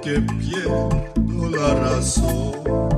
pierdo la razón.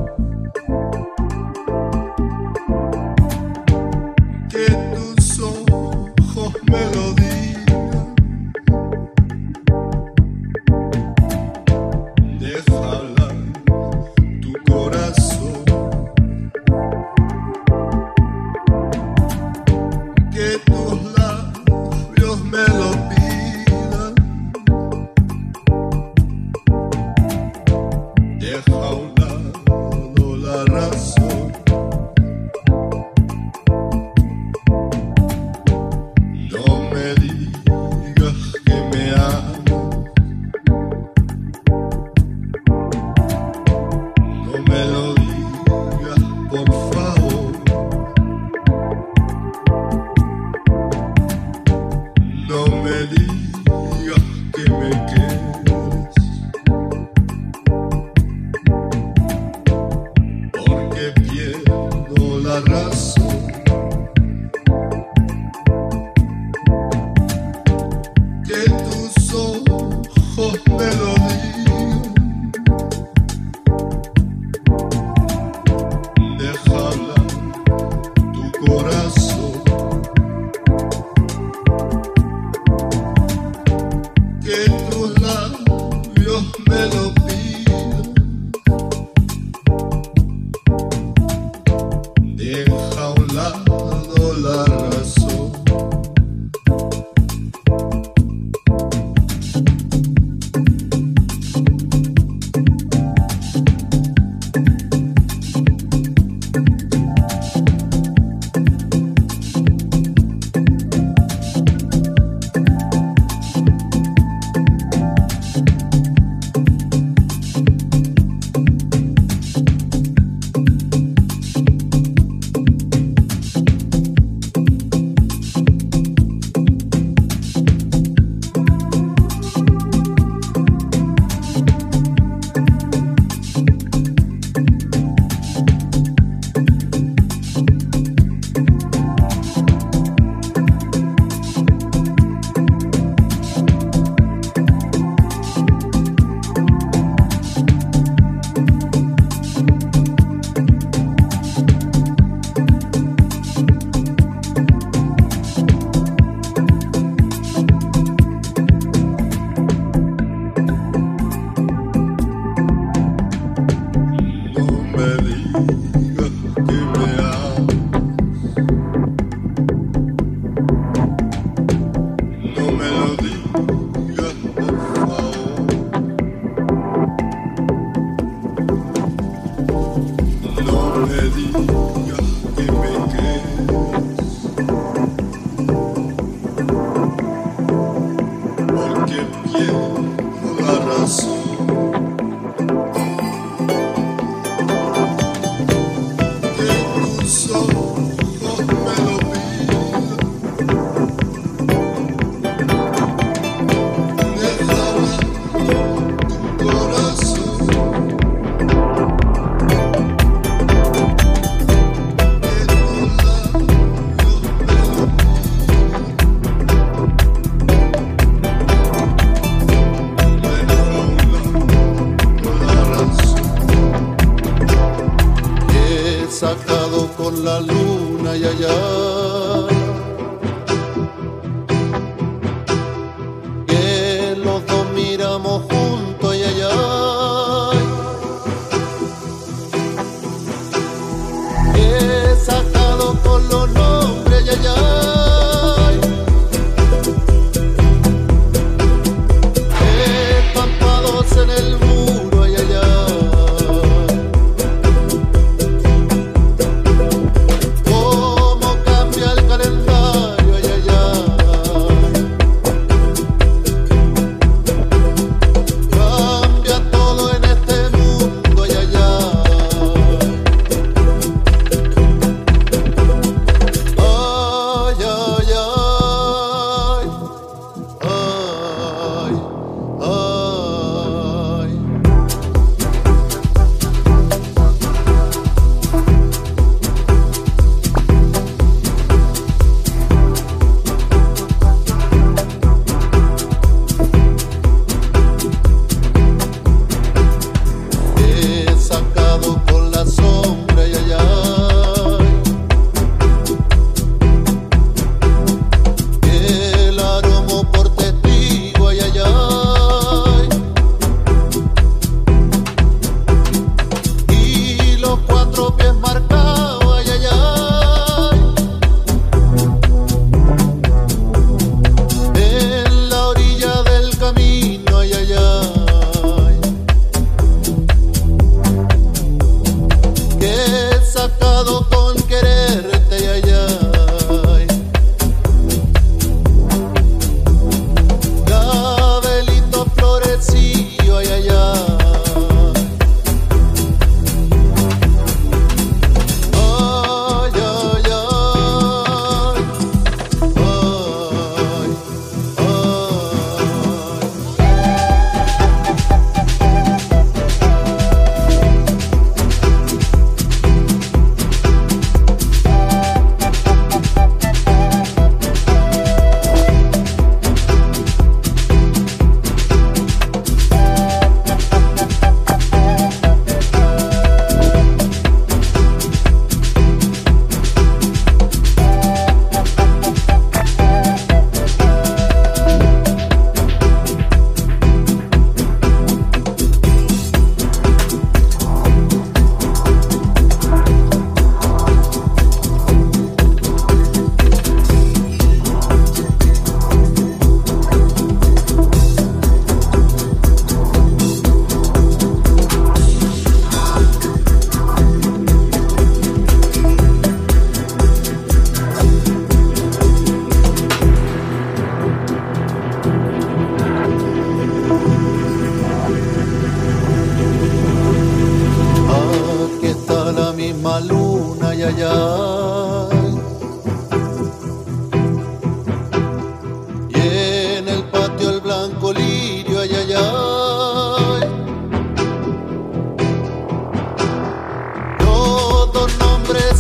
again.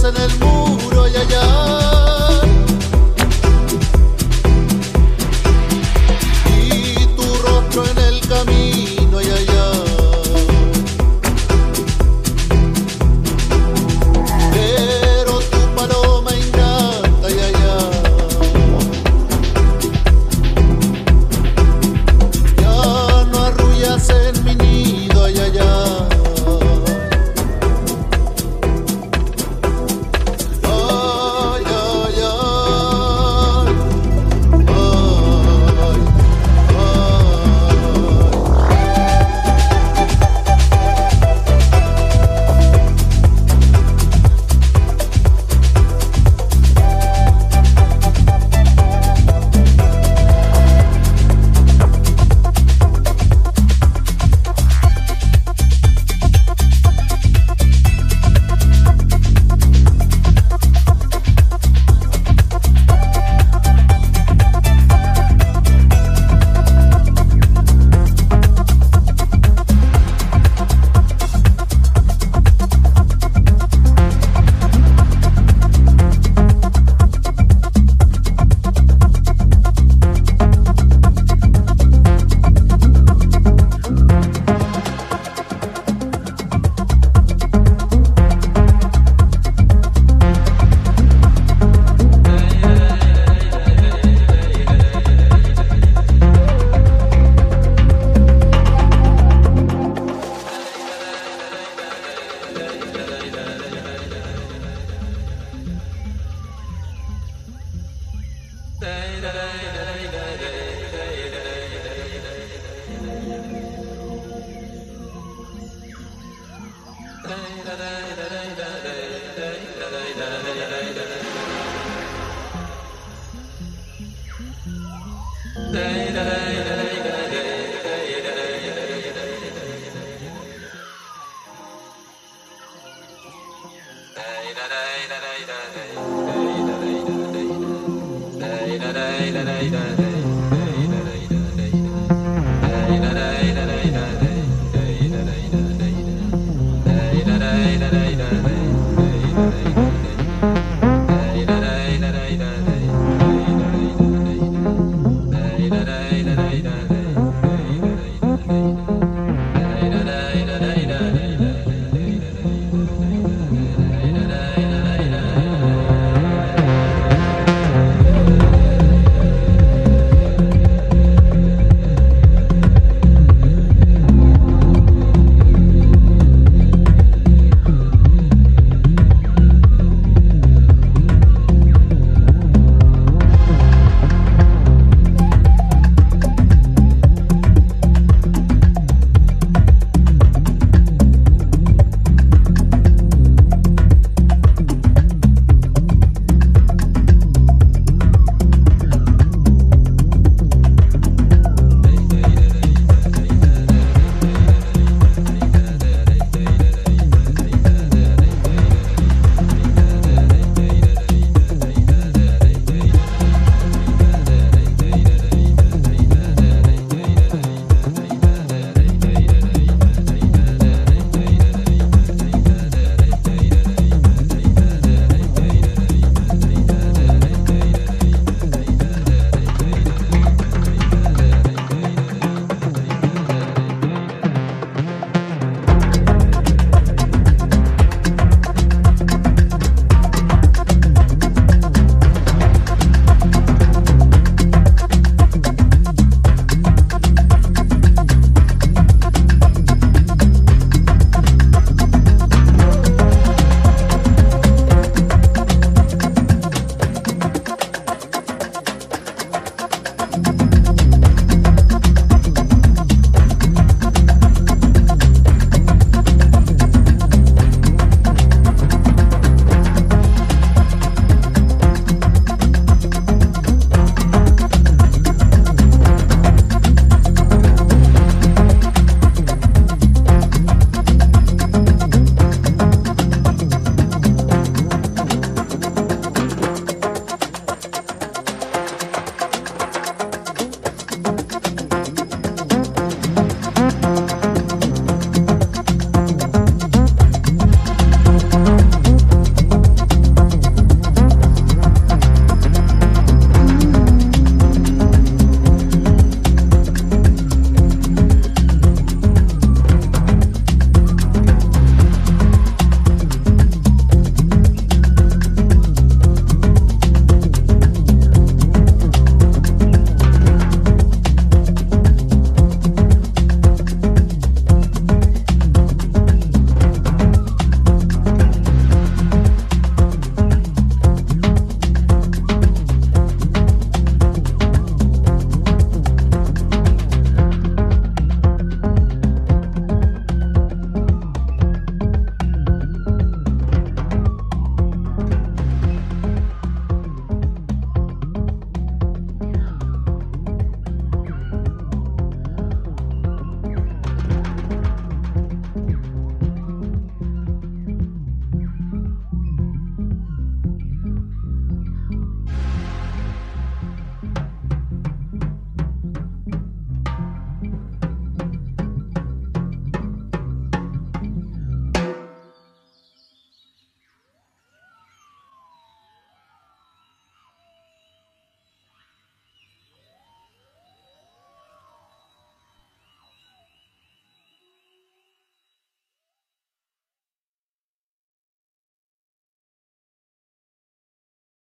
En el muro, da da da da